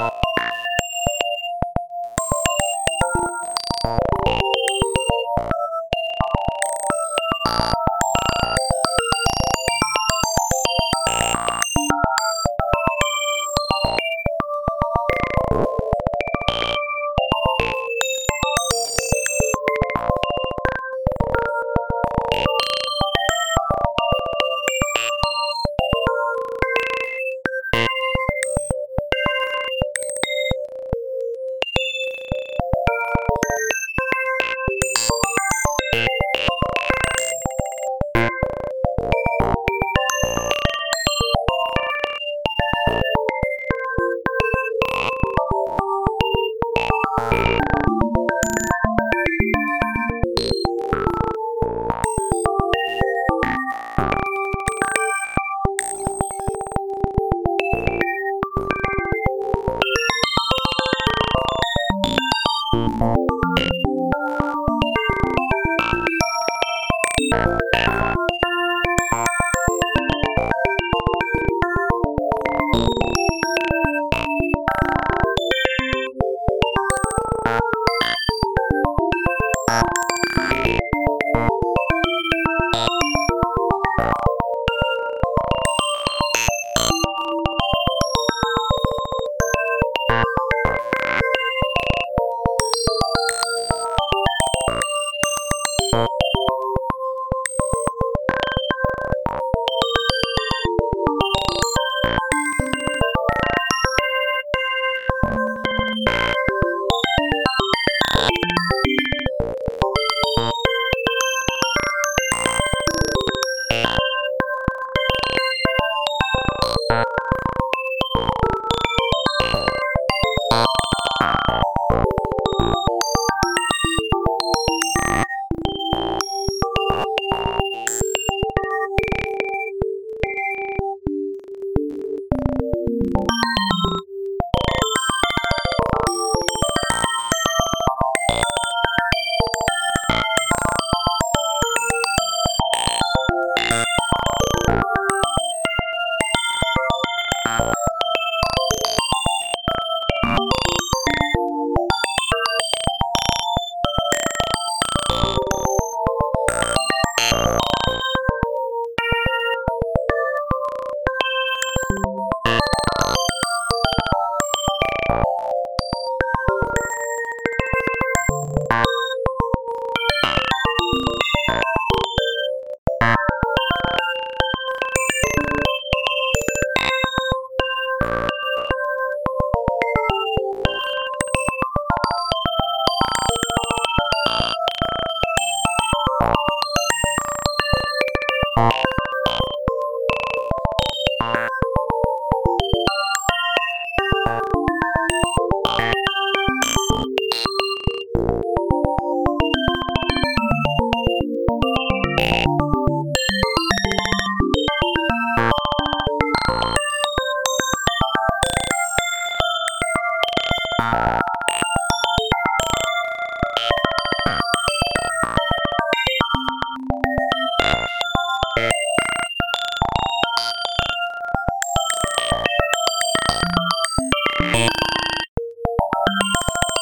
Bye. You